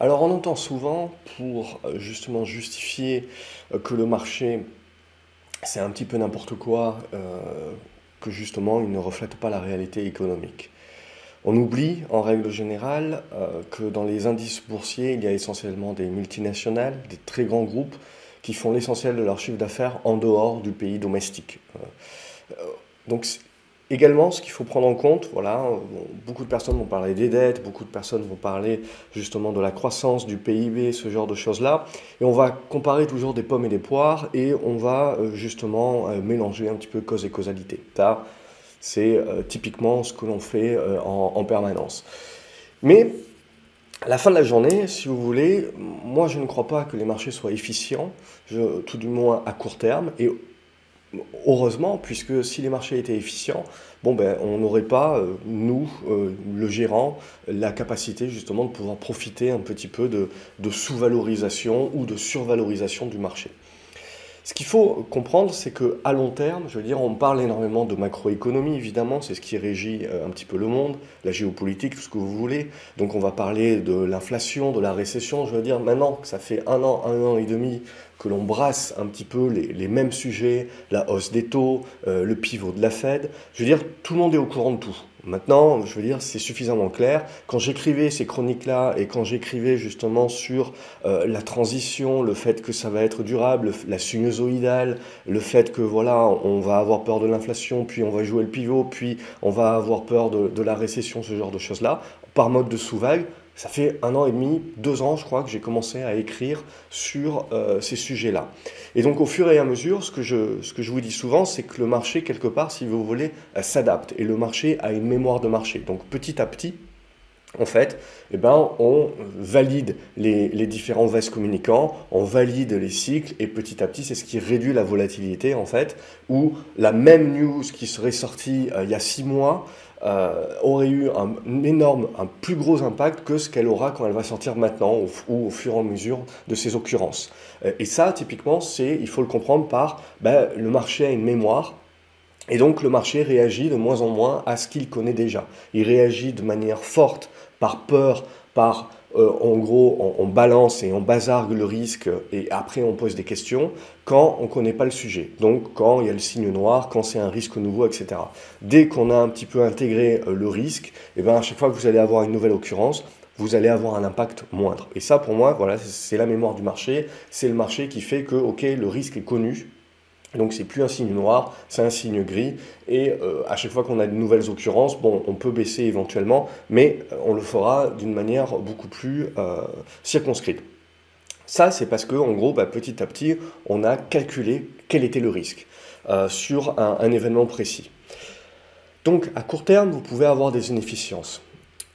Alors on entend souvent, pour euh, justement justifier euh, que le marché c'est un petit peu n'importe quoi, euh, que justement il ne reflète pas la réalité économique. On oublie en règle générale que dans les indices boursiers, il y a essentiellement des multinationales, des très grands groupes qui font l'essentiel de leur chiffre d'affaires en dehors du pays domestique. donc Également, ce qu'il faut prendre en compte, voilà, beaucoup de personnes vont parler des dettes, beaucoup de personnes vont parler justement de la croissance du PIB, ce genre de choses-là, et on va comparer toujours des pommes et des poires, et on va euh, justement euh, mélanger un petit peu cause et causalité. Ça, c'est euh, typiquement ce que l'on fait en, permanence. Mais à la fin de la journée, si vous voulez, moi je ne crois pas que les marchés soient efficients, tout du moins à court terme, et heureusement, puisque si les marchés étaient efficients, bon ben, on n'aurait pas, euh, nous, euh, le gérant, la capacité justement de pouvoir profiter un petit peu de, de sous-valorisation ou de survalorisation du marché. Ce qu'il faut comprendre, c'est que à long terme, je veux dire, on parle énormément de macroéconomie, évidemment, c'est ce qui régit euh, un petit peu le monde, la géopolitique, tout ce que vous voulez. Donc on va parler de l'inflation, de la récession. Je veux dire, maintenant que ça fait un an, un an et demi que l'on brasse un petit peu les, mêmes sujets, la hausse des taux, euh, le pivot de la Fed, je veux dire, tout le monde est au courant de tout. Maintenant, je veux dire, c'est suffisamment clair. Quand j'écrivais ces chroniques-là et quand j'écrivais justement sur euh, la transition, le fait que ça va être durable, la sinusoïdale, le fait que voilà, on va avoir peur de l'inflation, puis on va jouer le pivot, puis on va avoir peur de, de la récession, ce genre de choses-là, par mode de sous-vague, ça fait un an et demi, deux ans, je crois, que j'ai commencé à écrire sur euh, ces sujets-là. Et donc, au fur et à mesure, ce que je, ce que je vous dis souvent, c'est que le marché, quelque part, si vous voulez, euh, s'adapte. Et le marché a une mémoire de marché. Donc, petit à petit, en fait, eh ben, on valide les, différents vases communicants, on valide les cycles, et petit à petit, c'est ce qui réduit la volatilité, en fait, où la même news qui serait sortie euh, il y a six mois euh, aurait eu un, énorme, un plus gros impact que ce qu'elle aura quand elle va sortir maintenant, ou au fur et à mesure de ses occurrences. Euh, et ça, typiquement, c'est, il faut le comprendre par, ben, le marché a une mémoire, et donc le marché réagit de moins en moins à ce qu'il connaît déjà. Il réagit de manière forte par peur, par euh, en gros on, balance et on bazargue le risque et après on pose des questions quand on ne connaît pas le sujet. Donc quand il y a le signe noir, quand c'est un risque nouveau, etc. Dès qu'on a un petit peu intégré euh, le risque, et eh ben à chaque fois que vous allez avoir une nouvelle occurrence, vous allez avoir un impact moindre. Et ça, pour moi, voilà, c'est la mémoire du marché. C'est le marché qui fait que, ok, le risque est connu, donc c'est plus un signe noir, c'est un signe gris. Et euh, à chaque fois qu'on a de nouvelles occurrences, bon, on peut baisser éventuellement, mais euh, on le fera d'une manière beaucoup plus euh, circonscrite. Ça, c'est parce que, en gros, bah, petit à petit, on a calculé quel était le risque sur un événement précis. Donc, à court terme, vous pouvez avoir des inefficiences.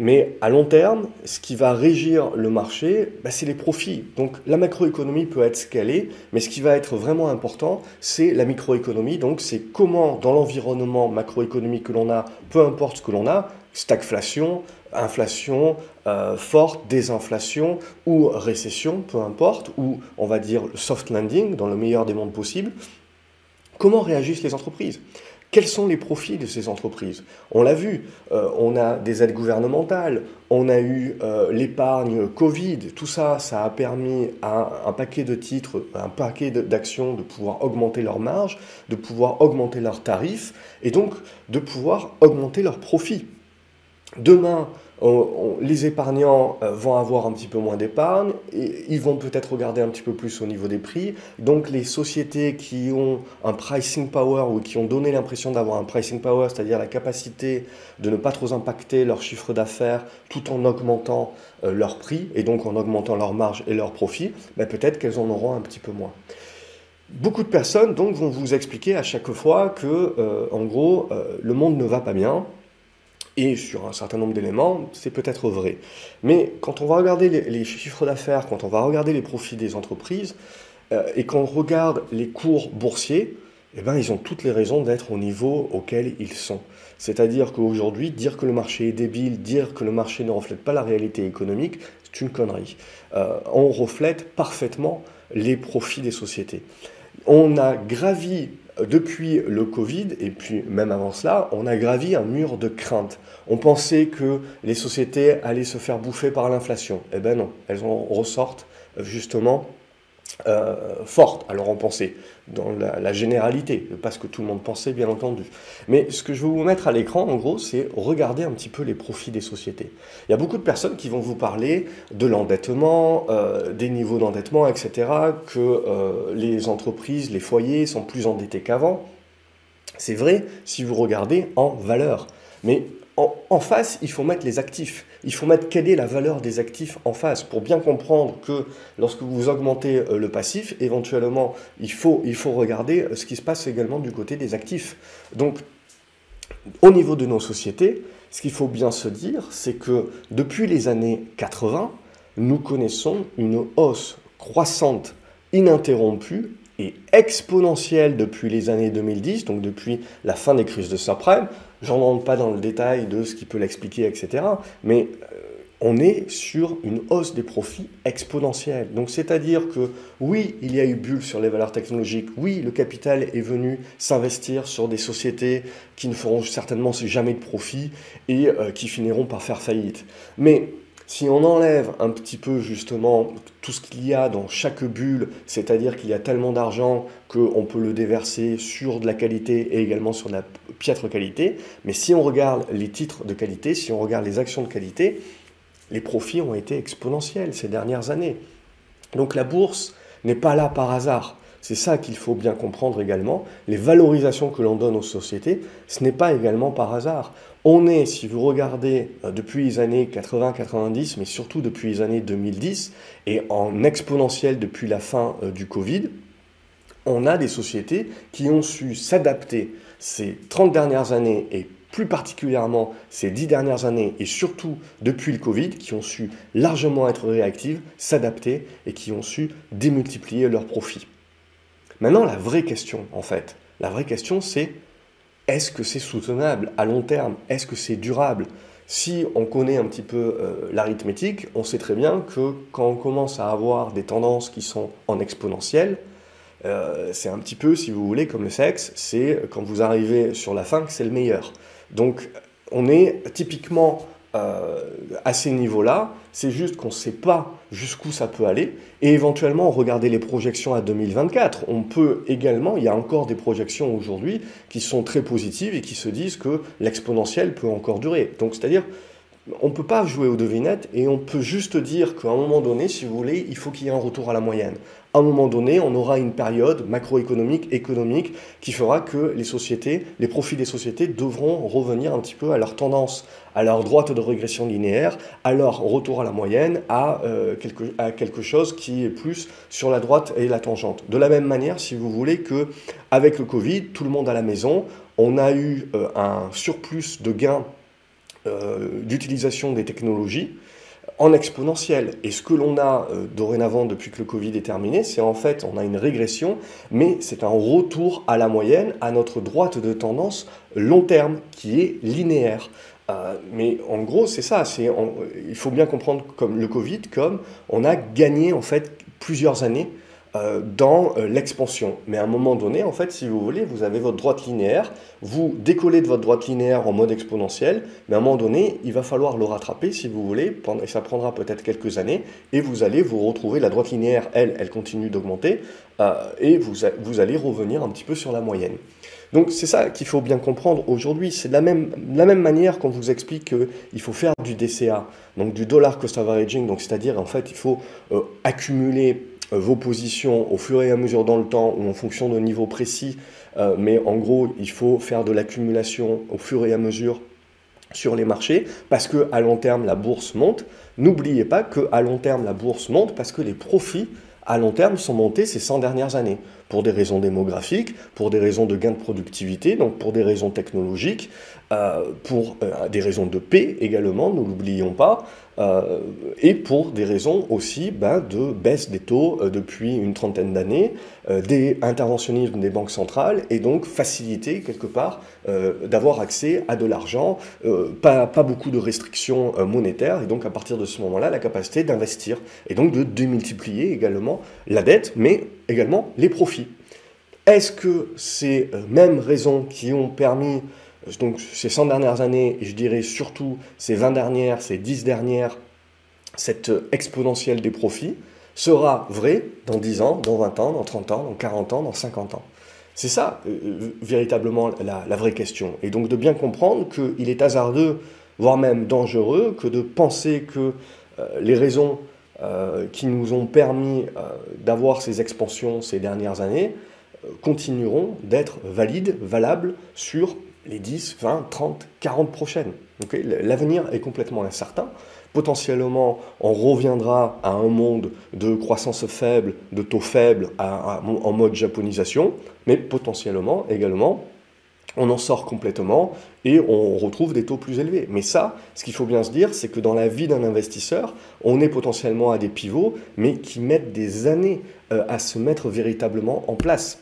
Mais à long terme, ce qui va régir le marché, bah, c'est les profits. Donc la macroéconomie peut être scalée, mais ce qui va être vraiment important, c'est la microéconomie. Donc c'est comment dans l'environnement macroéconomique que l'on a, peu importe ce que l'on a, stagflation, inflation euh, forte, désinflation ou récession, peu importe, ou on va dire soft landing dans le meilleur des mondes possibles, comment réagissent les entreprises? Quels sont les profits de ces entreprises? On l'a vu, euh, on a des aides gouvernementales, on a eu euh, l'épargne Covid, tout ça, ça a permis à un paquet de titres, un paquet d'actions de pouvoir augmenter leurs marges, de pouvoir augmenter leurs tarifs et donc de pouvoir augmenter leurs profits. Demain, les épargnants euh, vont avoir un petit peu moins d'épargne, ils vont peut-être regarder un petit peu plus au niveau des prix. Donc les sociétés qui ont un pricing power ou qui ont donné l'impression d'avoir un pricing power, c'est-à-dire la capacité de ne pas trop impacter leur chiffre d'affaires tout en augmentant euh, leur prix et donc en augmentant leur marge et leur profit, ben peut-être qu'elles en auront un petit peu moins. Beaucoup de personnes vont vous expliquer à chaque fois que, euh, en gros, le monde ne va pas bien, et sur un certain nombre d'éléments, c'est peut-être vrai. Mais quand on va regarder les, chiffres d'affaires, quand on va regarder les profits des entreprises, euh, et qu'on regarde les cours boursiers, eh ben, ils ont toutes les raisons d'être au niveau auquel ils sont. C'est-à-dire qu'aujourd'hui, dire que le marché est débile, dire que le marché ne reflète pas la réalité économique, c'est une connerie. Euh, on reflète parfaitement les profits des sociétés. On a gravi depuis le Covid, et puis même avant cela, on a gravi un mur de crainte. On pensait que les sociétés allaient se faire bouffer par l'inflation. Eh ben non, elles en ressortent justement euh, fortes. Alors on pensait dans la, généralité, pas ce que tout le monde pensait bien entendu. Mais ce que je vais vous mettre à l'écran en gros, c'est regarder un petit peu les profits des sociétés. Il y a beaucoup de personnes qui vont vous parler de l'endettement, euh, des niveaux d'endettement, etc., que euh, les entreprises, les foyers sont plus endettés qu'avant. C'est vrai si vous regardez en valeur. Mais en, face, il faut mettre les actifs. Il faut mettre quelle est la valeur des actifs en face pour bien comprendre que lorsque vous augmentez euh, le passif, éventuellement, il faut, il faut regarder euh, ce qui se passe également du côté des actifs. Donc, au niveau de nos sociétés, ce qu'il faut bien se dire, c'est que depuis les années 80, nous connaissons une hausse croissante, ininterrompue et exponentielle depuis les années 2010, donc depuis la fin des crises de subprime. J'en rentre pas dans le détail de ce qui peut l'expliquer, etc. Mais euh, on est sur une hausse des profits exponentielle. Donc c'est-à-dire que oui, il y a eu bulle sur les valeurs technologiques, oui, le capital est venu s'investir sur des sociétés qui ne feront certainement jamais de profit et euh, qui finiront par faire faillite. Mais si on enlève un petit peu justement tout ce qu'il y a dans chaque bulle, c'est-à-dire qu'il y a tellement d'argent qu'on peut le déverser sur de la qualité et également sur de la piètre qualité, mais si on regarde les titres de qualité, si on regarde les actions de qualité, les profits ont été exponentiels ces dernières années. Donc la bourse n'est pas là par hasard. C'est ça qu'il faut bien comprendre également. Les valorisations que l'on donne aux sociétés, ce n'est pas également par hasard. On est, si vous regardez euh, depuis les années 80-90, mais surtout depuis les années 2010, et en exponentiel depuis la fin euh, du Covid, on a des sociétés qui ont su s'adapter ces 30 dernières années et plus particulièrement ces 10 dernières années et surtout depuis le Covid, qui ont su largement être réactives, s'adapter et qui ont su démultiplier leurs profits. Maintenant, la vraie question, en fait, la vraie question, c'est est-ce que c'est soutenable à long terme? Est-ce que c'est durable? Si on connaît un petit peu euh, l'arithmétique, on sait très bien que quand on commence à avoir des tendances qui sont en exponentiel, euh, c'est un petit peu, si vous voulez, comme le sexe, c'est quand vous arrivez sur la fin que c'est le meilleur. Donc, on est typiquement euh, à ces niveaux-là, c'est juste qu'on ne sait pas jusqu'où ça peut aller, et éventuellement regarder les projections à 2024. On peut également, il y a encore des projections aujourd'hui qui sont très positives et qui se disent que l'exponentiel peut encore durer. Donc c'est-à-dire, on ne peut pas jouer aux devinettes et on peut juste dire qu'à un moment donné, si vous voulez, il faut qu'il y ait un retour à la moyenne. À un moment donné, on aura une période macroéconomique, économique, qui fera que les sociétés, les profits des sociétés devront revenir un petit peu à leur tendance, à leur droite de régression linéaire, à leur retour à la moyenne, à, euh, quelque, chose qui est plus sur la droite et la tangente. De la même manière, si vous voulez que avec le Covid, tout le monde à la maison, on a eu euh, un surplus de gains euh, d'utilisation des technologies en exponentiel. Et ce que l'on a euh, dorénavant depuis que le Covid est terminé, c'est en fait, on a une régression, mais c'est un retour à la moyenne, à notre droite de tendance long terme, qui est linéaire. Euh, mais en gros, c'est ça. C'est, il faut bien comprendre comme le Covid, comme on a gagné en fait plusieurs années euh, dans euh, l'expansion. Mais à un moment donné, en fait, si vous voulez, vous avez votre droite linéaire, vous décollez de votre droite linéaire en mode exponentiel, mais à un moment donné, il va falloir le rattraper, si vous voulez, et ça prendra peut-être quelques années, et vous allez vous retrouver, la droite linéaire, elle, elle continue d'augmenter, euh, et vous, vous allez revenir un petit peu sur la moyenne. Donc c'est ça qu'il faut bien comprendre aujourd'hui. C'est de la même, la même manière qu'on vous explique qu'il faut faire du DCA, donc du dollar cost averaging, donc c'est-à-dire en fait il faut accumuler vos positions au fur et à mesure dans le temps ou en fonction de niveaux précis, euh, mais en gros, il faut faire de l'accumulation au fur et à mesure sur les marchés parce que à long terme la bourse monte. N'oubliez pas que à long terme la bourse monte parce que les profits à long terme sont montés ces 100 dernières années pour des raisons démographiques, pour des raisons de gain de productivité, donc pour des raisons technologiques, euh, pour des raisons de paix également, ne l'oublions pas, euh, et pour des raisons aussi ben, de baisse des taux euh, depuis une trentaine d'années, euh, des interventionnismes des banques centrales, et donc faciliter quelque part d'avoir accès à de l'argent, pas, pas, beaucoup de restrictions monétaires, et donc à partir de ce moment-là, la capacité d'investir, et donc de démultiplier également la dette, mais également les profits. Est-ce que ces mêmes raisons qui ont permis, donc ces 100 dernières années, et je dirais surtout ces 20 dernières, ces 10 dernières, cette euh, exponentielle des profits, sera vraie dans 10 ans, dans 20 ans, dans 30 ans, dans 40 ans, dans 50 ans C'est ça, véritablement, la, la, vraie question. Et donc de bien comprendre qu'il est hasardeux, voire même dangereux, que de penser que les raisons qui nous ont permis d'avoir ces expansions ces dernières années, continueront d'être valides, valables sur les 10, 20, 30, 40 prochaines. L'avenir est complètement incertain. Potentiellement, on reviendra à un monde de croissance faible, de taux faibles, en mode japonisation, mais potentiellement également, on en sort complètement et on retrouve des taux plus élevés. Mais ça, ce qu'il faut bien se dire, c'est que dans la vie d'un investisseur, on est potentiellement à des pivots, mais qui mettent des années euh, à se mettre véritablement en place.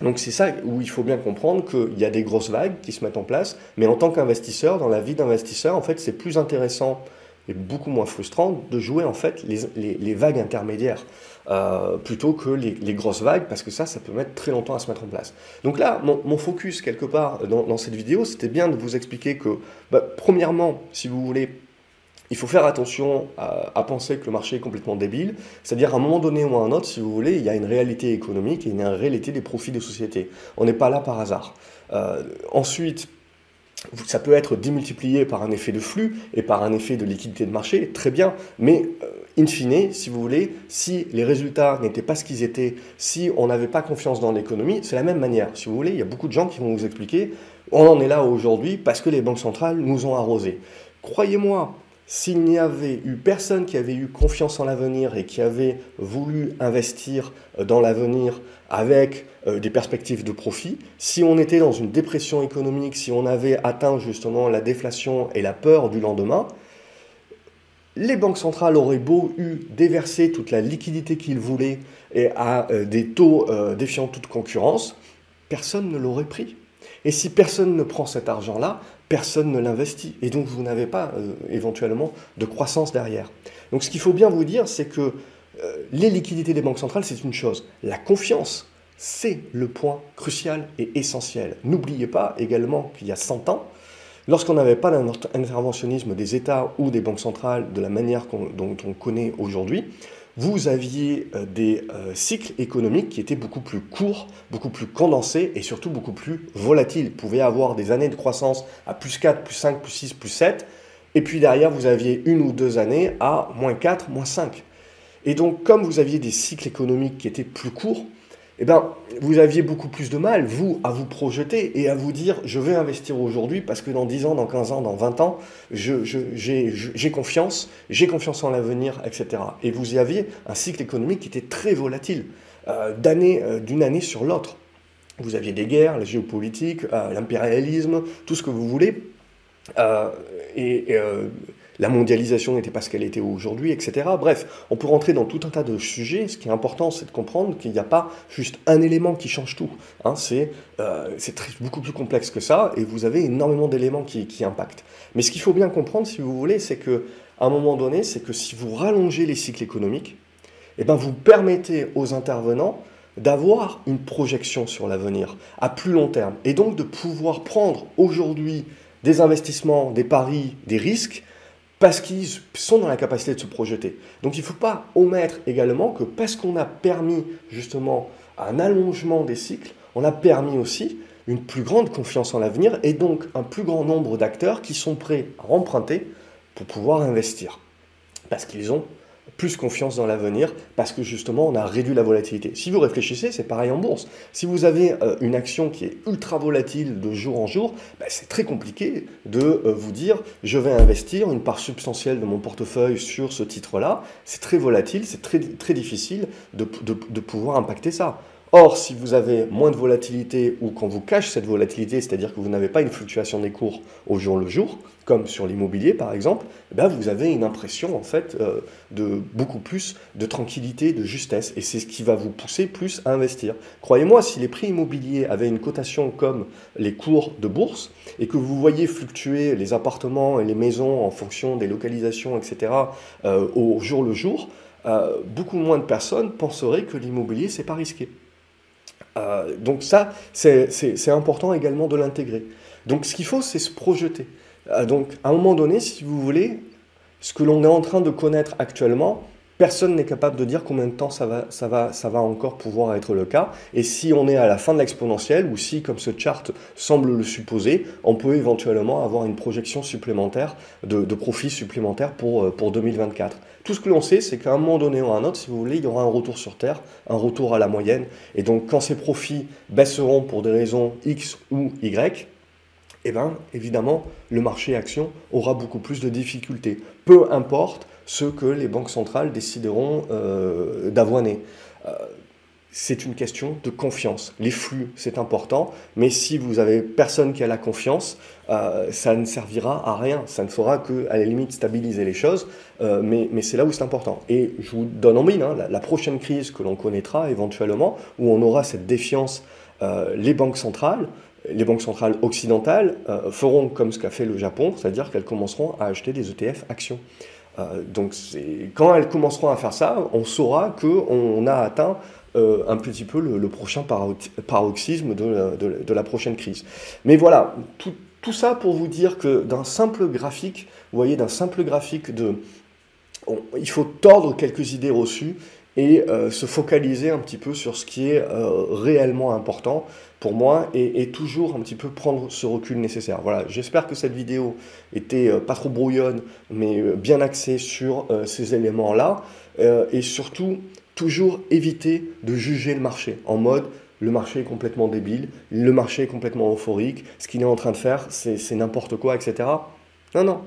Donc c'est ça où il faut bien comprendre qu'il y a des grosses vagues qui se mettent en place, mais en tant qu'investisseur, dans la vie d'investisseur, en fait, c'est plus intéressant et beaucoup moins frustrant de jouer en fait les, vagues intermédiaires euh, plutôt que les, grosses vagues, parce que ça, ça peut mettre très longtemps à se mettre en place. Donc là, mon, focus quelque part dans, cette vidéo, c'était bien de vous expliquer que, bah, premièrement, si vous voulez il faut faire attention à, penser que le marché est complètement débile. C'est-à-dire, à un moment donné ou à un autre, si vous voulez, il y a une réalité économique et une réalité des profits des sociétés. On n'est pas là par hasard. Euh, ensuite, ça peut être démultiplié par un effet de flux et par un effet de liquidité de marché, très bien, mais euh, in fine, si vous voulez, si les résultats n'étaient pas ce qu'ils étaient, si on n'avait pas confiance dans l'économie, c'est la même manière. Si vous voulez, il y a beaucoup de gens qui vont vous expliquer, on en est là aujourd'hui parce que les banques centrales nous ont arrosés. Croyez-moi, s'il n'y avait eu personne qui avait eu confiance en l'avenir et qui avait voulu investir euh, dans l'avenir avec euh, des perspectives de profit, si on était dans une dépression économique, si on avait atteint justement la déflation et la peur du lendemain, les banques centrales auraient beau eu déverser toute la liquidité qu'ils voulaient et à euh, des taux défiant toute concurrence, personne ne l'aurait pris. Et si personne ne prend cet argent-là, personne ne l'investit. Et donc vous n'avez pas euh, éventuellement de croissance derrière. Donc ce qu'il faut bien vous dire, c'est que euh, les liquidités des banques centrales, c'est une chose. La confiance, c'est le point crucial et essentiel. N'oubliez pas également qu'il y a 100 ans, lorsqu'on n'avait pas l'interventionnisme des États ou des banques centrales de la manière dont on connaît aujourd'hui, vous aviez euh, des euh, cycles économiques qui étaient beaucoup plus courts, beaucoup plus condensés et surtout beaucoup plus volatiles. Vous pouvez avoir des années de croissance à plus 4, plus 5, plus 6, plus 7, et puis derrière, vous aviez une ou deux années à moins 4, moins 5. Et donc, comme vous aviez des cycles économiques qui étaient plus courts, eh ben, vous aviez beaucoup plus de mal, vous, à vous projeter et à vous dire je vais investir aujourd'hui parce que dans 10 ans, dans 15 ans, dans 20 ans, j'ai confiance, j'ai confiance en l'avenir, etc. Et vous y aviez un cycle économique qui était très volatile, euh, euh, d'une année sur l'autre. Vous aviez des guerres, la géopolitique, euh, l'impérialisme, tout ce que vous voulez. et la mondialisation n'était pas ce qu'elle était aujourd'hui, etc. Bref, on peut rentrer dans tout un tas de sujets. Ce qui est important, c'est de comprendre qu'il n'y a pas juste un élément qui change tout. Hein. c'est euh, beaucoup plus complexe que ça, et vous avez énormément d'éléments qui, impactent. Mais ce qu'il faut bien comprendre, si vous voulez, c'est que à un moment donné, c'est que si vous rallongez les cycles économiques, eh ben vous permettez aux intervenants d'avoir une projection sur l'avenir à plus long terme, et donc de pouvoir prendre aujourd'hui des investissements, des paris, des risques parce qu'ils sont dans la capacité de se projeter. Donc il ne faut pas omettre également que parce qu'on a permis justement un allongement des cycles, on a permis aussi une plus grande confiance en l'avenir et donc un plus grand nombre d'acteurs qui sont prêts à emprunter pour pouvoir investir. Parce qu'ils ont plus confiance dans l'avenir parce que justement on a réduit la volatilité. Si vous réfléchissez, c'est pareil en bourse. Si vous avez euh, une action qui est ultra volatile de jour en jour, bah, c'est très compliqué de euh, vous dire je vais investir une part substantielle de mon portefeuille sur ce titre-là. C'est très volatile, c'est très, très difficile de, de pouvoir impacter ça. Or, si vous avez moins de volatilité ou qu'on vous cache cette volatilité, c'est-à-dire que vous n'avez pas une fluctuation des cours au jour le jour, comme sur l'immobilier par exemple, ben vous avez une impression en fait euh, de beaucoup plus de tranquillité, de justesse, et c'est ce qui va vous pousser plus à investir. Croyez-moi, si les prix immobiliers avaient une cotation comme les cours de bourse, et que vous voyez fluctuer les appartements et les maisons en fonction des localisations, etc., euh, au jour le jour, euh, beaucoup moins de personnes penseraient que l'immobilier c'est pas risqué. Donc ça, c'est important également de l'intégrer. Donc ce qu'il faut, c'est se projeter. donc à un moment donné, si vous voulez, ce que l'on est en train de connaître actuellement, Personne n'est capable de dire combien de temps ça va, encore pouvoir être le cas. Et si on est à la fin de l'exponentielle, ou si, comme ce chart semble le supposer, on peut éventuellement avoir une projection supplémentaire de, de profit supplémentaire pour, euh, pour 2024. Tout ce que l'on sait, c'est qu'à un moment donné ou à un autre, si vous voulez, il y aura un retour sur Terre, un retour à la moyenne. Et donc, quand ces profits baisseront pour des raisons X ou Y, eh bien, évidemment, le marché action aura beaucoup plus de difficultés. Peu importe ce que les banques centrales décideront euh, d'avoiner. Euh, c'est une question de confiance. Les flux, c'est important, mais si vous avez personne qui a la confiance, euh, ça ne servira à rien. Ça ne fera que, à la limite, stabiliser les choses, mais, c'est là où c'est important. Et je vous donne en mine, hein, la, prochaine crise que l'on connaîtra éventuellement, où on aura cette défiance, les banques centrales, les banques centrales occidentales feront comme ce qu'a fait le Japon, c'est-à-dire qu'elles commenceront à acheter des ETF actions. Euh, donc quand elles commenceront à faire ça, on saura qu'on a atteint euh, un petit peu le, prochain paroxysme de la, prochaine crise. Mais voilà, tout, ça pour vous dire que d'un simple graphique, vous voyez, d'un simple graphique de... il faut tordre quelques idées reçues et euh, se focaliser un petit peu sur ce qui est euh, réellement important pour moi et, toujours un petit peu prendre ce recul nécessaire. Voilà, j'espère que cette vidéo était euh, pas trop brouillonne, mais bien axée sur ces éléments-là et surtout toujours éviter de juger le marché en mode le marché est complètement débile, le marché est complètement euphorique, ce qu'il est en train de faire, c'est n'importe quoi, etc. Non, non.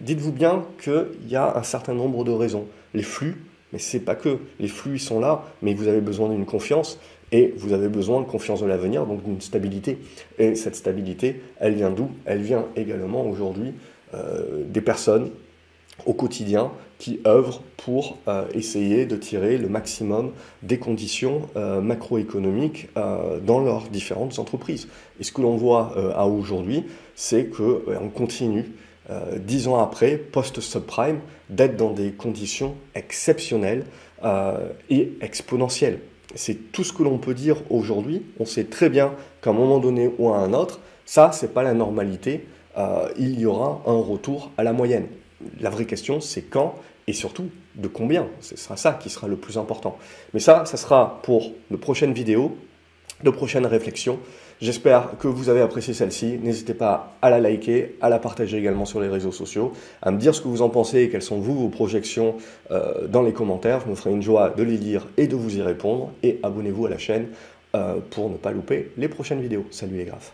Dites-vous bien qu'il y a un certain nombre de raisons. Les flux, mais c'est pas que. Les flux, sont là, mais vous avez besoin d'une confiance et vous avez besoin de confiance de l'avenir, donc d'une stabilité. Et cette stabilité, elle vient d'où? Elle vient également aujourd'hui euh, des personnes au quotidien qui œuvrent pour euh, essayer de tirer le maximum des conditions euh, macroéconomiques dans leurs différentes entreprises. Et ce que l'on voit à aujourd'hui, c'est qu'on continue dix ans après, post-subprime, d'être dans des conditions exceptionnelles euh, et exponentielles. C'est tout ce que l'on peut dire aujourd'hui. On sait très bien qu'à un moment donné ou à un autre, ça, c'est pas la normalité. Euh, il y aura un retour à la moyenne. La vraie question, c'est quand et surtout de combien. Ce sera ça qui sera le plus important. Mais ça, ça sera pour de prochaines vidéos, de prochaines réflexions. J'espère que vous avez apprécié celle-ci. N'hésitez pas à la liker, à la partager également sur les réseaux sociaux, à me dire ce que vous en pensez et quelles sont vous vos projections euh, dans les commentaires. Je me ferai une joie de les lire et de vous y répondre. Et abonnez-vous à la chaîne euh, pour ne pas louper les prochaines vidéos. Salut les graphes